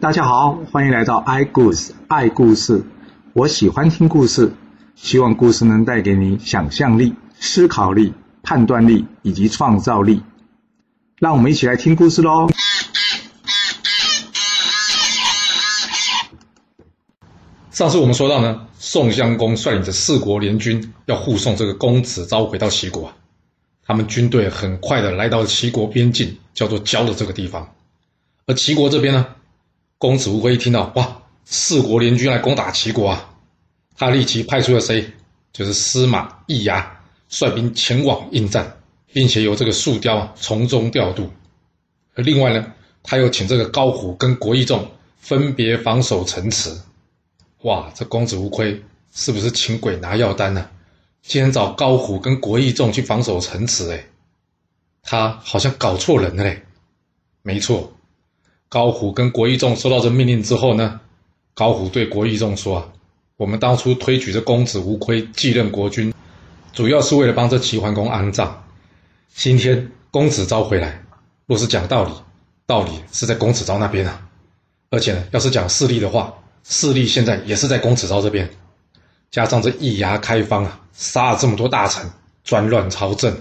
大家好，欢迎来到 i 故事爱故事。我喜欢听故事，希望故事能带给你想象力、思考力、判断力以及创造力。让我们一起来听故事喽！上次我们说到呢，宋襄公率领着四国联军要护送这个公子昭回到齐国啊。他们军队很快的来到了齐国边境，叫做焦的这个地方。而齐国这边呢，公子无亏一听到哇，四国联军来攻打齐国啊，他立即派出了谁？就是司马懿牙率兵前往应战，并且由这个树雕啊从中调度。而另外呢，他又请这个高虎跟国义仲分别防守城池。哇，这公子无亏是不是请鬼拿药单呢？竟然找高虎跟国义仲去防守城池，哎，他好像搞错人了嘞。没错，高虎跟国义仲收到这命令之后呢，高虎对国义仲说：“啊，我们当初推举这公子无亏继任国君，主要是为了帮这齐桓公安葬。今天公子昭回来，若是讲道理，道理是在公子昭那边啊。而且呢，要是讲势力的话。”势力现在也是在公子昭这边，加上这易牙开方啊，杀了这么多大臣，专乱朝政，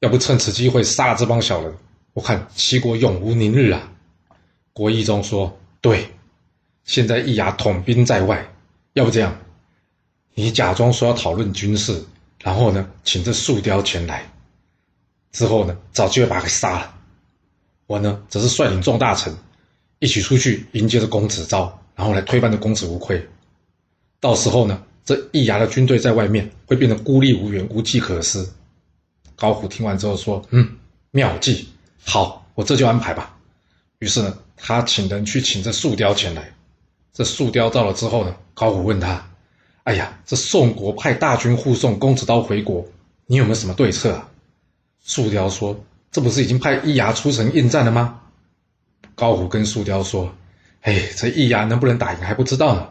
要不趁此机会杀了这帮小人，我看齐国永无宁日啊！国义中说：“对，现在易牙统兵在外，要不这样，你假装说要讨论军事，然后呢，请这树雕前来，之后呢，找机会把他给杀了。我呢，则是率领众大臣一起出去迎接着公子昭。”然后来推翻这公子无愧，到时候呢，这易牙的军队在外面会变得孤立无援、无计可施。高虎听完之后说：“嗯，妙计，好，我这就安排吧。”于是呢，他请人去请这树雕前来。这树雕到了之后呢，高虎问他：“哎呀，这宋国派大军护送公子刀回国，你有没有什么对策啊？”树雕说：“这不是已经派易牙出城应战了吗？”高虎跟树雕说。哎，这易牙能不能打赢还不知道呢。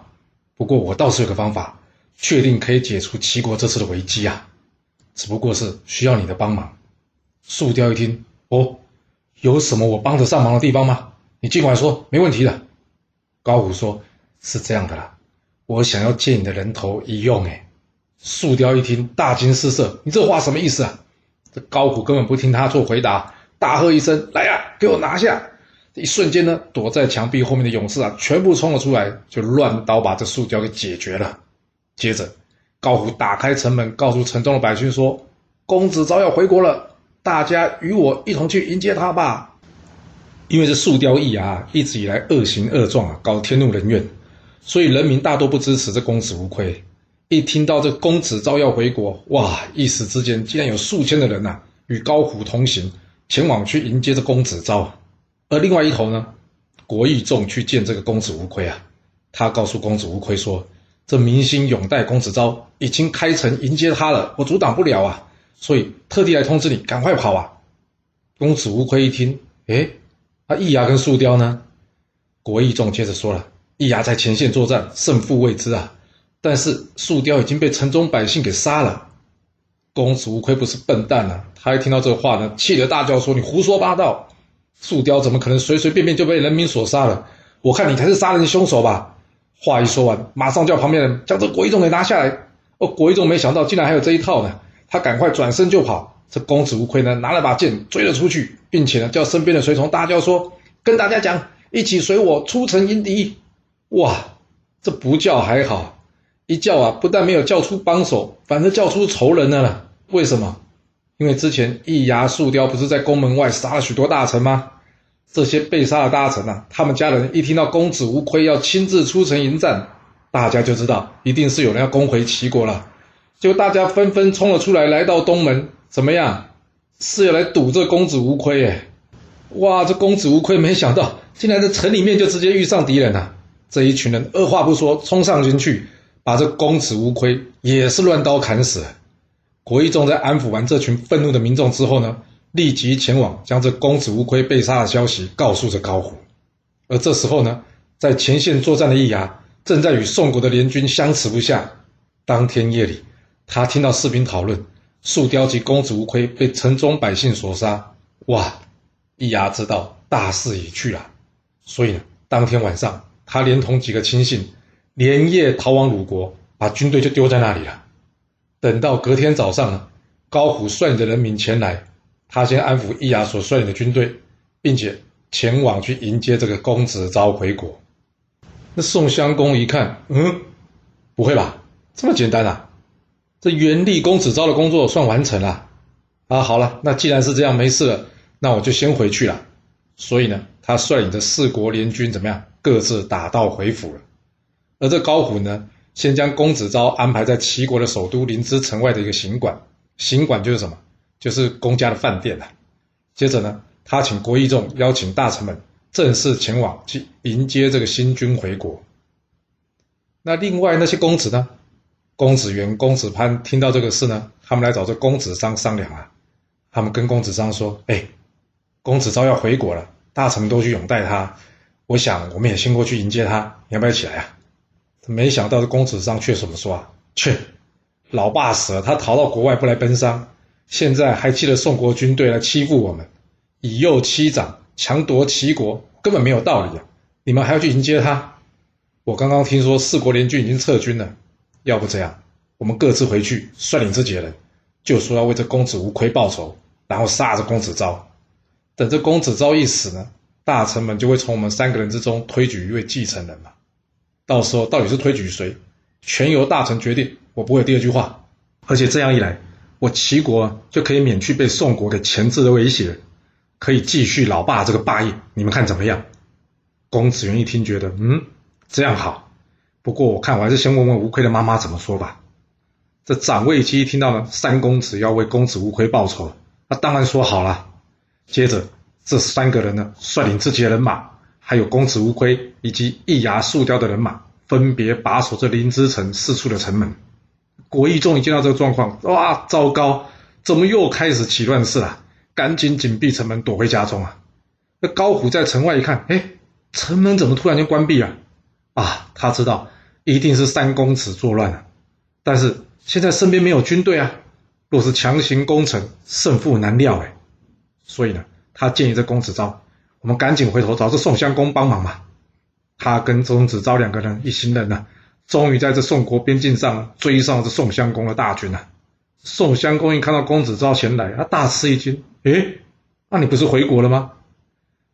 不过我倒是有个方法，确定可以解除齐国这次的危机啊。只不过是需要你的帮忙。树雕一听，哦，有什么我帮得上忙的地方吗？你尽管说，没问题的。高虎说：“是这样的啦，我想要借你的人头一用。”哎，树雕一听，大惊失色：“你这话什么意思啊？”这高虎根本不听他做回答，大喝一声：“来呀，给我拿下！”一瞬间呢，躲在墙壁后面的勇士啊，全部冲了出来，就乱刀把这树雕给解决了。接着，高虎打开城门，告诉城中的百姓说：“公子早要回国了，大家与我一同去迎接他吧。”因为这树雕易牙一直以来恶行恶状啊，搞天怒人怨，所以人民大多不支持这公子无愧。一听到这公子昭要回国，哇，一时之间竟然有数千的人呐，与高虎同行，前往去迎接这公子昭。而另外一头呢，国义仲去见这个公子无亏啊，他告诉公子无亏说：“这民心拥戴公子昭，已经开城迎接他了，我阻挡不了啊，所以特地来通知你，赶快跑啊！”公子无愧一听，哎，那易牙跟树雕呢？国义仲接着说了：“易牙在前线作战，胜负未知啊，但是树雕已经被城中百姓给杀了。”公子无愧不是笨蛋啊，他一听到这话呢，气得大叫说：“你胡说八道！”树雕怎么可能随随便便就被人民所杀了？我看你才是杀人凶手吧！话一说完，马上叫旁边人将这国一仲给拿下来。哦，国一仲没想到竟然还有这一套呢，他赶快转身就跑。这公子无亏呢，拿了把剑追了出去，并且呢叫身边的随从大叫说：“跟大家讲，一起随我出城迎敌！”哇，这不叫还好，一叫啊，不但没有叫出帮手，反而叫出仇人了。为什么？因为之前易牙树雕不是在宫门外杀了许多大臣吗？这些被杀的大臣呐，他们家人一听到公子无亏要亲自出城迎战，大家就知道一定是有人要攻回齐国了，就大家纷纷冲了出来，来到东门，怎么样？是要来堵这公子无亏？哎，哇，这公子无亏没想到，竟然在城里面就直接遇上敌人了。这一群人二话不说冲上前去，把这公子无亏也是乱刀砍死。国义仲在安抚完这群愤怒的民众之后呢，立即前往将这公子无亏被杀的消息告诉着高虎。而这时候呢，在前线作战的易牙正在与宋国的联军相持不下。当天夜里，他听到士兵讨论树雕及公子无亏被城中百姓所杀。哇！易牙知道大势已去了，所以呢，当天晚上，他连同几个亲信连夜逃往鲁国，把军队就丢在那里了。等到隔天早上呢，高虎率领的人民前来，他先安抚易牙所率领的军队，并且前往去迎接这个公子昭回国。那宋襄公一看，嗯，不会吧，这么简单啊？这元立公子昭的工作算完成了啊！好了，那既然是这样，没事了，那我就先回去了。所以呢，他率领着四国联军怎么样？各自打道回府了。而这高虎呢，先将公子昭安排在齐国的首都临淄城外的一个行馆，行馆就是什么？就是公家的饭店了。接着呢，他请国义仲邀请大臣们正式前往去迎接这个新君回国。那另外那些公子呢？公子元、公子潘听到这个事呢，他们来找这公子商商量啊。他们跟公子商说：“哎，公子昭要回国了，大臣们都去拥戴他。我想我们也先过去迎接他，你要不要起来啊？”没想到这公子商却怎么说啊？去，老爸死了，他逃到国外不来奔丧，现在还记得宋国军队来欺负我们，以幼欺长，强夺齐国，根本没有道理啊！你们还要去迎接他？我刚刚听说四国联军已经撤军了。要不这样，我们各自回去，率领这几个人，就说要为这公子无亏报仇，然后杀这公子昭。等这公子昭一死呢，大臣们就会从我们三个人之中推举一位继承人嘛。到时候到底是推举谁，全由大臣决定。我不会第二句话。而且这样一来，我齐国就可以免去被宋国给钳制的威胁，可以继续老爸这个霸业。你们看怎么样？公子元一听，觉得嗯，这样好。不过我看我还是先问问吴奎的妈妈怎么说吧。这长卫姬听到了三公子要为公子吴奎报仇，那当然说好了。接着这三个人呢，率领自己的人马，还有公子吴奎以及易牙树雕的人马，分别把守着灵芝城四处的城门。国义终于见到这个状况，哇，糟糕，怎么又开始起乱事了？赶紧紧闭城门，躲回家中啊。那高虎在城外一看，哎，城门怎么突然间关闭了？啊他知道一定是三公子作乱了，但是现在身边没有军队啊，若是强行攻城，胜负难料哎。所以呢，他建议这公子昭，我们赶紧回头找这宋襄公帮忙嘛。他跟公子昭两个人一行人呢，终于在这宋国边境上追上了这宋襄公的大军了。宋襄公一看到公子昭前来，他大吃一惊，诶，那你不是回国了吗？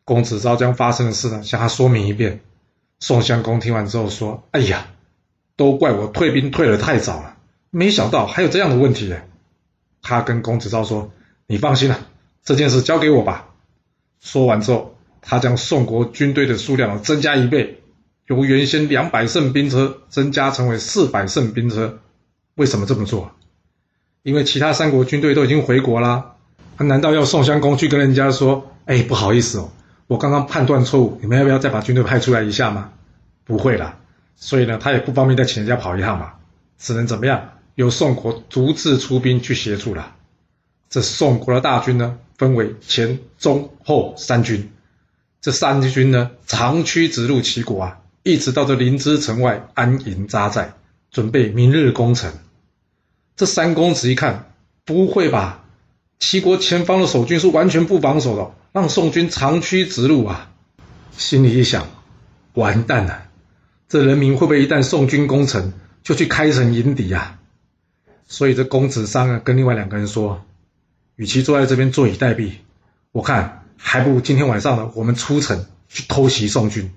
公子昭将发生的事呢，向他说明一遍。宋襄公听完之后说：“哎呀，都怪我退兵退得太早了，没想到还有这样的问题。”他跟公子昭说：“你放心了，这件事交给我吧。”说完之后，他将宋国军队的数量增加一倍，由原先两百乘兵车增加成为四百乘兵车。为什么这么做？因为其他三国军队都已经回国啦。难道要宋襄公去跟人家说：“哎，不好意思哦。”我刚刚判断错误，你们要不要再把军队派出来一下吗？不会啦，所以呢，他也不方便再请人家跑一趟嘛，只能怎么样？由宋国独自出兵去协助了。这宋国的大军呢，分为前、中、后三军。这三军呢，长驱直入齐国啊，一直到这临淄城外安营扎寨，准备明日攻城。这三公子一看，不会吧？齐国前方的守军是完全不防守的。让宋军长驱直入啊！心里一想，完蛋了，这人民会不会一旦宋军攻城，就去开城迎敌啊？所以这公子商啊，跟另外两个人说，与其坐在这边坐以待毙，我看还不如今天晚上呢，我们出城去偷袭宋军。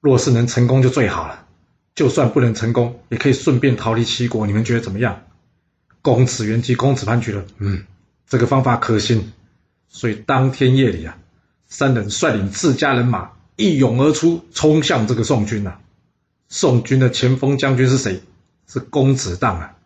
若是能成功就最好了，就算不能成功，也可以顺便逃离齐国。你们觉得怎么样？公子元及公子潘觉得，嗯，这个方法可行。所以当天夜里啊，三人率领自家人马一涌而出，冲向这个宋军啊。宋军的前锋将军是谁？是公子荡啊。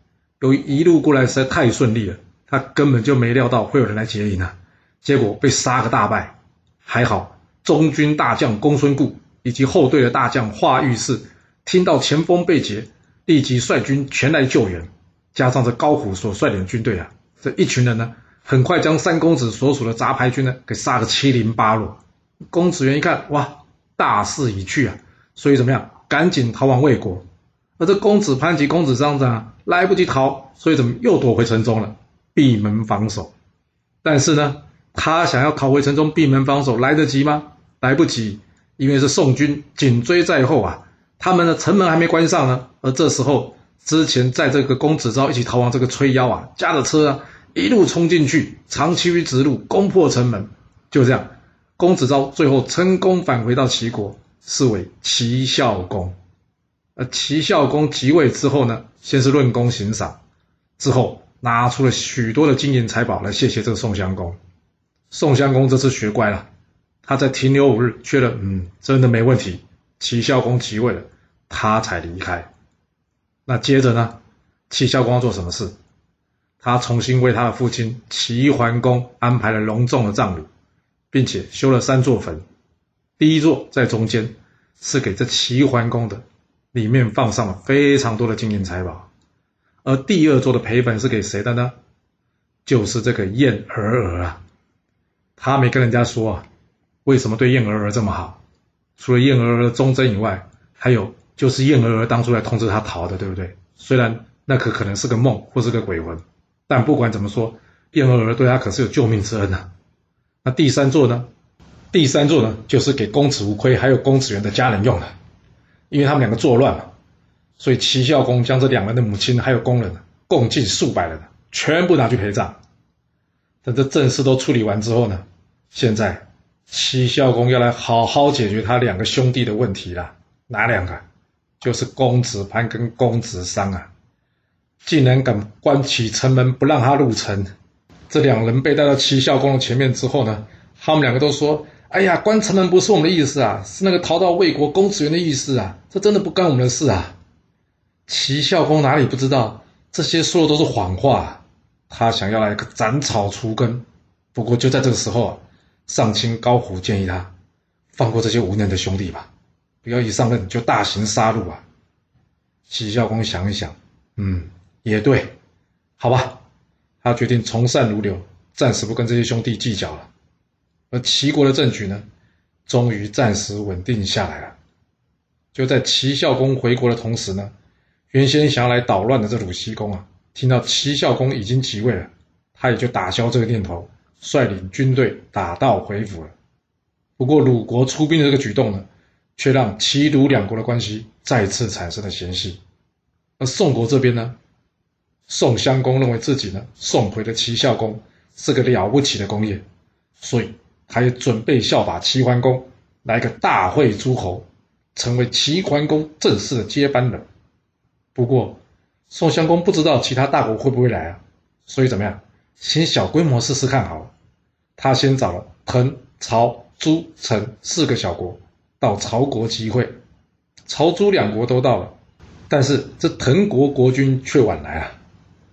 由于一路过来实在太顺利了，他根本就没料到会有人来劫营啊。结果被杀个大败。还好中军大将公孙固以及后队的大将华御士听到前锋被劫，立即率军前来救援。加上这高虎所率领军队啊，这一群人呢。很快将三公子所属的杂牌军呢给杀个七零八落。公子元一看，哇，大势已去啊，所以怎么样，赶紧逃往魏国。而这公子潘及公子张啊，来不及逃，所以怎么又躲回城中了，闭门防守。但是呢，他想要逃回城中闭门防守，来得及吗？来不及，因为是宋军紧追在后啊，他们的城门还没关上呢。而这时候，之前在这个公子昭一起逃亡这个崔妖啊，驾着车啊，一路冲进去，长驱直路，攻破城门。就这样，公子昭最后成功返回到齐国，是为齐孝公。而齐孝公即位之后呢，先是论功行赏，之后拿出了许多的金银财宝来谢谢这个宋襄公。宋襄公这次学乖了，他在停留五日，确认嗯真的没问题，齐孝公即位了，他才离开。那接着呢，齐孝公要做什么事？他重新为他的父亲齐桓公安排了隆重的葬礼。并且修了三座坟，第一座在中间，是给这齐桓公的，里面放上了非常多的金银财宝；而第二座的陪坟是给谁的呢？就是这个燕儿儿啊。他没跟人家说啊，为什么对燕儿儿这么好？除了燕儿儿的忠贞以外，还有就是燕儿儿当初来通知他逃的，对不对？虽然那可可能是个梦或是个鬼魂，但不管怎么说，燕儿儿对他可是有救命之恩呐。那第三座呢？第三座呢，就是给公子无亏还有公子元的家人用的，因为他们两个作乱嘛，所以齐孝公将这两人的母亲还有工人，共计数百人，全部拿去陪葬。等这正事都处理完之后呢，现在齐孝公要来好好解决他两个兄弟的问题了。哪两个？就是公子潘跟公子商啊，竟然敢关起城门不让他入城。这两人被带到齐孝公的前面之后呢，他们两个都说：“哎呀，关城门不是我们的意思啊，是那个逃到魏国公子元的意思啊，这真的不干我们的事啊。”齐孝公哪里不知道这些说的都是谎话，他想要来个斩草除根。不过就在这个时候啊，上卿高虎建议他放过这些无能的兄弟吧，不要一上任就大行杀戮啊。齐孝公想一想，嗯，也对，好吧。他决定从善如流，暂时不跟这些兄弟计较了。而齐国的政局呢，终于暂时稳定下来了。就在齐孝公回国的同时呢，原先想要来捣乱的这鲁僖公啊，听到齐孝公已经即位了，他也就打消这个念头，率领军队打道回府了。不过鲁国出兵的这个举动呢，却让齐鲁两国的关系再次产生了嫌隙。而宋国这边呢？宋襄公认为自己呢送回了齐孝公是个了不起的功业，所以他也准备效法齐桓公来个大会诸侯，成为齐桓公正式的接班人。不过宋襄公不知道其他大国会不会来啊，所以怎么样，先小规模试试看好了。他先找了滕、曹、朱、陈四个小国到曹国集会，曹、朱两国都到了，但是这滕国国君却晚来啊。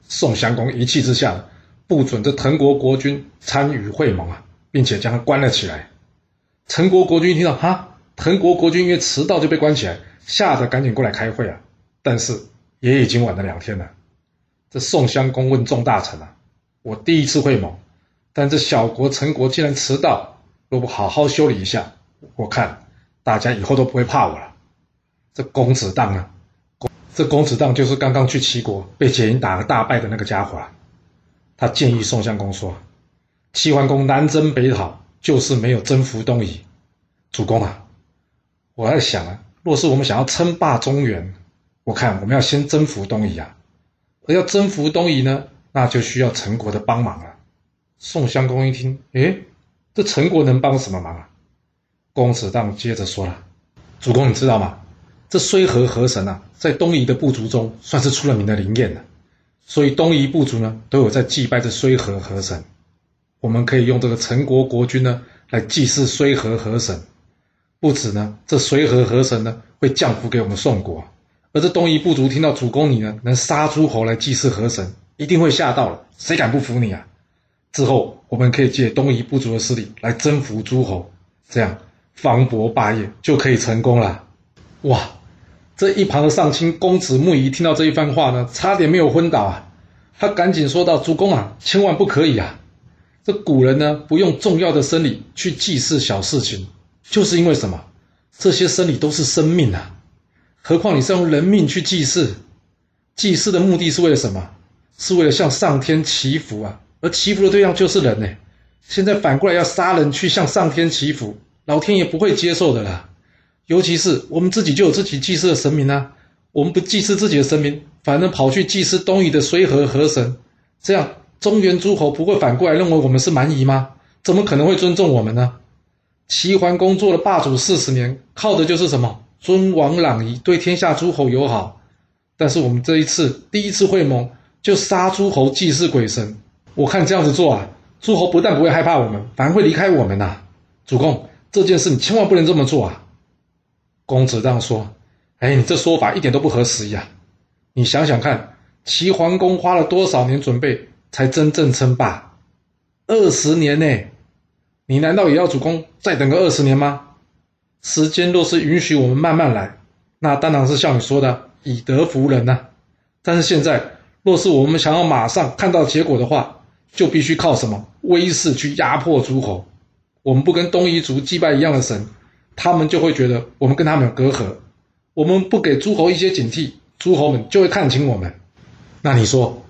宋襄公一气之下，不准这滕国国君参与会盟啊，并且将他关了起来。陈国国君一听到哈，滕国国君因为迟到就被关起来，吓得赶紧过来开会啊。但是也已经晚了两天了。这宋襄公问众大臣啊：“我第一次会盟，但这小国陈国竟然迟到，若不好好修理一下，我看大家以后都不会怕我了。这公子当啊！”这公子荡就是刚刚去齐国被解营打个大败的那个家伙啊！他建议宋襄公说：“齐桓公南征北讨，就是没有征服东夷。主公啊，我在想啊，若是我们想要称霸中原，我看我们要先征服东夷啊。而要征服东夷呢，那就需要陈国的帮忙了。”宋襄公一听，哎，这陈国能帮什么忙啊？公子荡接着说了：“主公，你知道吗？”这睢河河神啊，在东夷的部族中算是出了名的灵验了，所以东夷部族呢都有在祭拜这睢河河神。我们可以用这个陈国国君呢来祭祀睢河河神，不止呢，这睢河河神呢会降福给我们宋国。而这东夷部族听到主公你呢能杀诸侯来祭祀河神，一定会吓到了，谁敢不服你啊？之后我们可以借东夷部族的势力来征服诸侯，这样方伯霸业就可以成功了。哇！这一旁的上卿公子木仪听到这一番话呢，差点没有昏倒啊！他赶紧说道：“主公啊，千万不可以啊！这古人呢，不用重要的生理去祭祀小事情，就是因为什么？这些生理都是生命啊！何况你是用人命去祭祀，祭祀的目的是为了什么？是为了向上天祈福啊！而祈福的对象就是人呢。现在反过来要杀人去向上天祈福，老天爷不会接受的啦！尤其是我们自己就有自己祭祀的神明啊，我们不祭祀自己的神明，反而跑去祭祀东夷的睢和河神，这样中原诸侯不会反过来认为我们是蛮夷吗？怎么可能会尊重我们呢？齐桓公做了霸主四十年，靠的就是什么？尊王攘夷，对天下诸侯友好。但是我们这一次第一次会盟，就杀诸侯祭祀鬼神。我看这样子做啊，诸侯不但不会害怕我们，反而会离开我们呐。主公，这件事你千万不能这么做啊！公子当说：“哎，你这说法一点都不合时宜啊！你想想看，齐桓公花了多少年准备，才真正称霸？二十年呢？你难道也要主公再等个二十年吗？时间若是允许我们慢慢来，那当然是像你说的以德服人呐。但是现在，若是我们想要马上看到结果的话，就必须靠什么威势去压迫诸侯？我们不跟东夷族祭拜一样的神。”他们就会觉得我们跟他们有隔阂，我们不给诸侯一些警惕，诸侯们就会看清我们。那你说，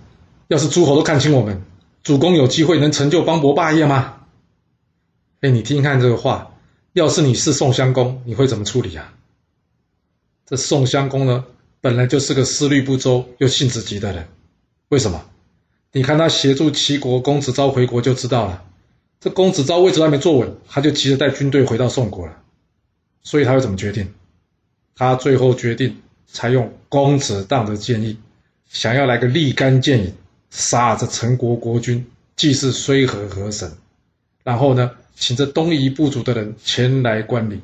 要是诸侯都看清我们，主公有机会能成就邦伯霸业吗？哎，你听看这个话，要是你是宋襄公，你会怎么处理啊？这宋襄公呢，本来就是个思虑不周又性子急的人，为什么？你看他协助齐国公子昭回国就知道了。这公子昭位置还没坐稳，他就急着带军队回到宋国了。所以他会怎么决定？他最后决定采用公子当的建议，想要来个立竿见影，杀这陈国国君，祭祀睢和河神，然后呢，请这东夷部族的人前来观礼，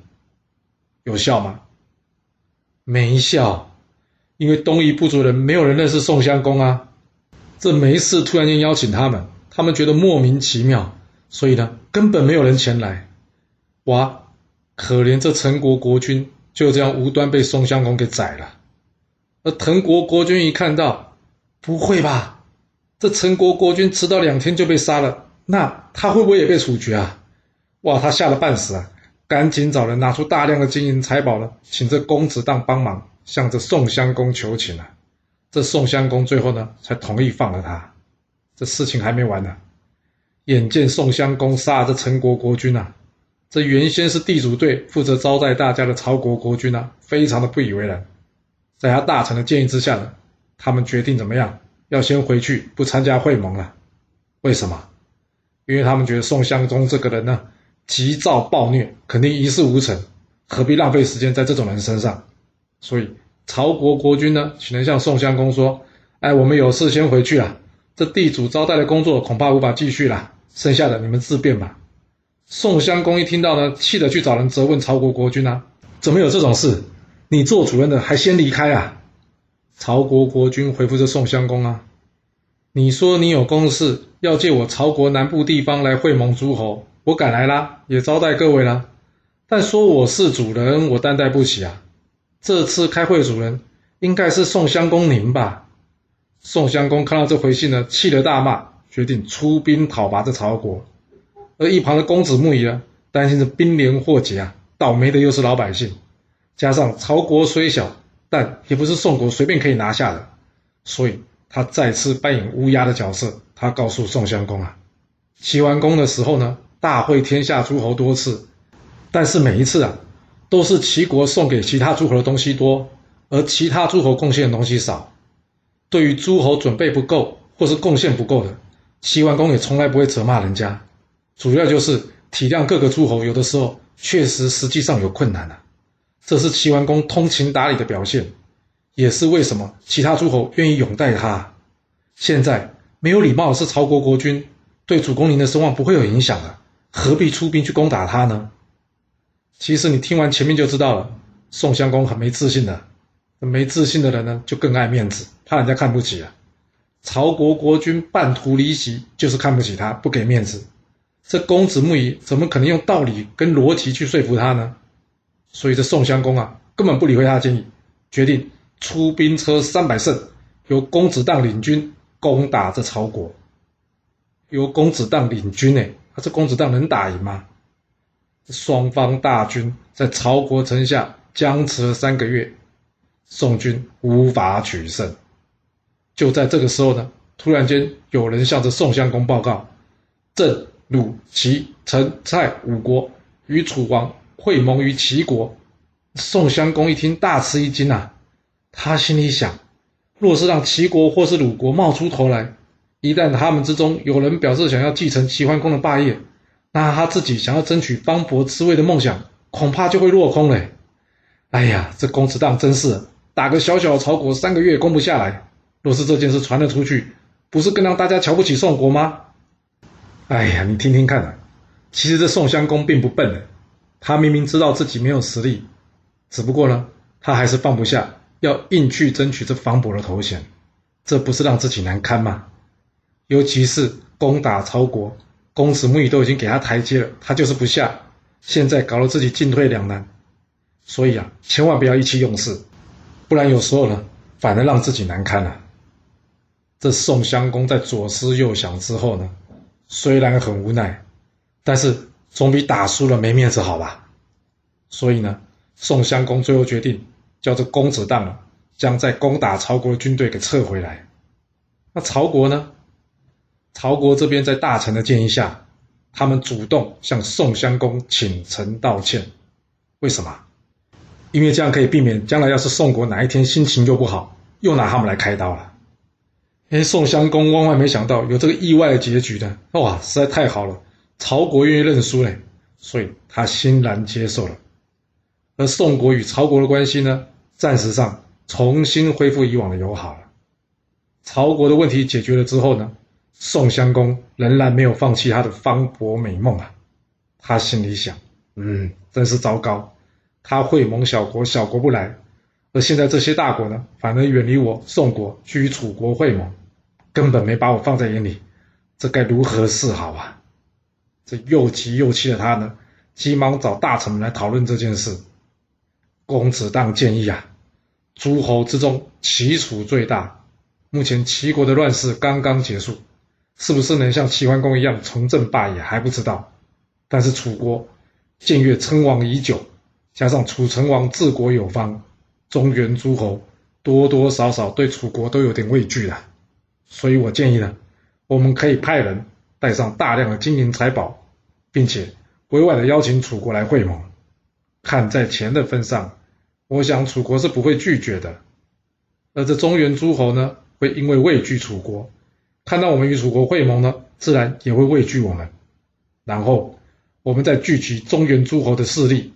有效吗？没效，因为东夷部族人没有人认识宋襄公啊，这没事突然间邀请他们，他们觉得莫名其妙，所以呢，根本没有人前来，哇！可怜这陈国国君就这样无端被宋襄公给宰了，而滕国国君一看到，不会吧？这陈国国君迟到两天就被杀了，那他会不会也被处决啊？哇，他吓得半死啊！赶紧找人拿出大量的金银财宝呢，请这公子当帮忙，向这宋襄公求情啊。这宋襄公最后呢，才同意放了他。这事情还没完呢，眼见宋襄公杀了这陈国国君啊！这原先是地主队负责招待大家的曹国国君呢，非常的不以为然。在他大臣的建议之下呢，他们决定怎么样？要先回去不参加会盟了。为什么？因为他们觉得宋襄公这个人呢，急躁暴虐，肯定一事无成，何必浪费时间在这种人身上？所以曹国国君呢，只能向宋襄公说：“哎，我们有事先回去了，这地主招待的工作恐怕无法继续了，剩下的你们自便吧。”宋襄公一听到呢，气得去找人责问曹国国君啊，怎么有这种事？你做主人的还先离开啊？曹国国君回复这宋襄公啊，你说你有公事要借我曹国南部地方来会盟诸侯，我赶来啦，也招待各位啦。但说我是主人，我担待不起啊。这次开会主人应该是宋襄公您吧？宋襄公看到这回信呢，气得大骂，决定出兵讨伐这曹国。而一旁的公子木仪呢，担心着兵连祸结啊，倒霉的又是老百姓，加上曹国虽小，但也不是宋国随便可以拿下的，所以他再次扮演乌鸦的角色。他告诉宋襄公啊，齐桓公的时候呢，大会天下诸侯多次，但是每一次啊，都是齐国送给其他诸侯的东西多，而其他诸侯贡献的东西少。对于诸侯准备不够或是贡献不够的，齐桓公也从来不会责骂人家。主要就是体谅各个诸侯，有的时候确实实际上有困难啊，这是齐桓公通情达理的表现，也是为什么其他诸侯愿意拥戴他。现在没有礼貌是曹国国君，对主公您的声望不会有影响的，何必出兵去攻打他呢？其实你听完前面就知道了，宋襄公很没自信的，没自信的人呢就更爱面子，怕人家看不起啊。曹国国君半途离席，就是看不起他，不给面子。这公子木仪怎么可能用道理跟逻辑去说服他呢？所以这宋襄公啊，根本不理会他的建议，决定出兵车三百乘，由公子荡领军攻打这曹国。由公子荡领军呢，他这公子荡能打赢吗？双方大军在曹国城下僵持了三个月，宋军无法取胜。就在这个时候呢，突然间有人向着宋襄公报告，朕。鲁、齐、陈、蔡五国与楚王会盟于齐国，宋襄公一听，大吃一惊啊！他心里想：若是让齐国或是鲁国冒出头来，一旦他们之中有人表示想要继承齐桓公的霸业，那他自己想要争取方伯之位的梦想，恐怕就会落空嘞。哎呀，这公子当真是打个小小的曹国，三个月攻不下来。若是这件事传了出去，不是更让大家瞧不起宋国吗？哎呀，你听听看啊，其实这宋襄公并不笨的，他明明知道自己没有实力。只不过呢，他还是放不下，要硬去争取这方伯的头衔，这不是让自己难堪吗？尤其是攻打曹国，公子木已都已经给他台阶了，他就是不下，现在搞得自己进退两难。所以啊，千万不要意气用事，不然有时候呢，反而让自己难堪了。这宋襄公在左思右想之后呢，虽然很无奈，但是总比打输了没面子好吧？所以呢。宋襄公最后决定，叫这公子荡将在攻打曹国的军队给撤回来。那曹国呢？曹国这边在大臣的建议下，他们主动向宋襄公请臣道歉。为什么？因为这样可以避免将来要是宋国哪一天心情又不好，又拿他们来开刀了。哎，宋襄公万万没想到有这个意外的结局的，哇，实在太好了！曹国愿意认输嘞，所以他欣然接受了。而宋国与曹国的关系呢，暂时上重新恢复以往的友好了。曹国的问题解决了之后呢，宋襄公仍然没有放弃他的方伯美梦啊。他心里想：嗯，真是糟糕。他会盟小国，小国不来；而现在这些大国呢，反而远离我宋国，去与楚国会盟，根本没把我放在眼里。这该如何是好啊？这又急又气的他呢，急忙找大臣们来讨论这件事。公子当建议啊，诸侯之中，齐楚最大。目前齐国的乱世刚刚结束，是不是能像齐桓公一样重振霸业还不知道。但是楚国建越称王已久，加上楚成王治国有方，中原诸侯多多少少对楚国都有点畏惧了。所以我建议呢，我们可以派人带上大量的金银财宝，并且委婉的邀请楚国来会盟。看在钱的份上。我想楚国是不会拒绝的，而这中原诸侯呢，会因为畏惧楚国，看到我们与楚国会盟呢，自然也会畏惧我们。然后我们再聚集中原诸侯的势力，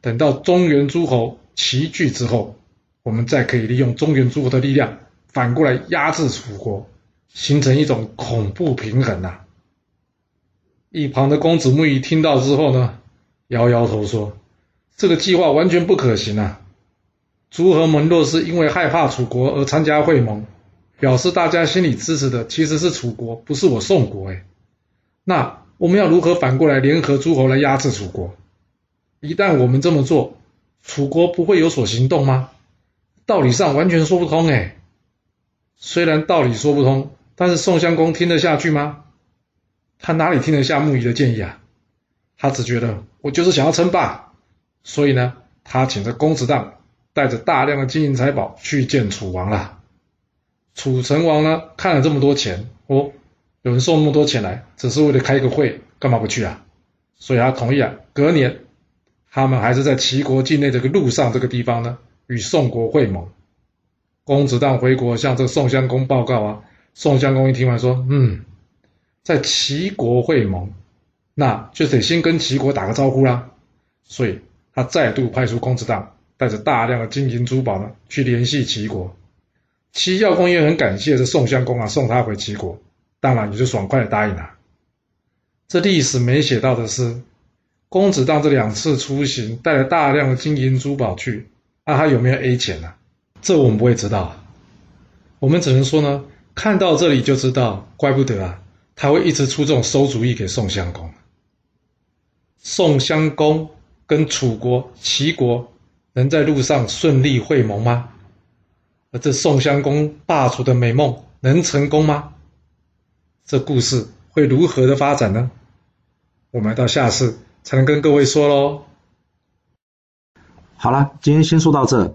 等到中原诸侯齐聚之后，我们再可以利用中原诸侯的力量，反过来压制楚国，形成一种恐怖平衡呐。一旁的公子木鱼听到之后呢，摇摇头说：“这个计划完全不可行啊。”诸侯们若是因为害怕楚国而参加会盟，表示大家心里支持的其实是楚国，不是我宋国。哎，那我们要如何反过来联合诸侯来压制楚国？一旦我们这么做，楚国不会有所行动吗？道理上完全说不通。哎，虽然道理说不通，但是宋襄公听得下去吗？他哪里听得下木仪的建议啊？他只觉得我就是想要称霸，所以呢，他请着公子荡。带着大量的金银财宝去见楚王了。楚成王呢，看了这么多钱，哦，有人送那么多钱来，只是为了开个会，干嘛不去啊？所以他同意啊。隔年，他们还是在齐国境内这个路上这个地方呢，与宋国会盟。公子当回国向这个宋襄公报告啊。宋襄公一听完说：“嗯，在齐国会盟，那就得先跟齐国打个招呼啦。”所以他再度派出公子当。带着大量的金银珠宝呢，去联系齐国。齐孝公也很感谢这宋襄公啊，送他回齐国，当然也就爽快的答应了。这历史没写到的是，公子当这两次出行带了大量的金银珠宝去，那他有没有 A 钱呢？这我们不会知道。我们只能说呢，看到这里就知道，怪不得啊，他会一直出这种馊主意给宋襄公。宋襄公跟楚国、齐国。能在路上顺利会盟吗？而这宋襄公霸主的美梦能成功吗？这故事会如何的发展呢？我们到下次才能跟各位说喽。好了，今天先说到这。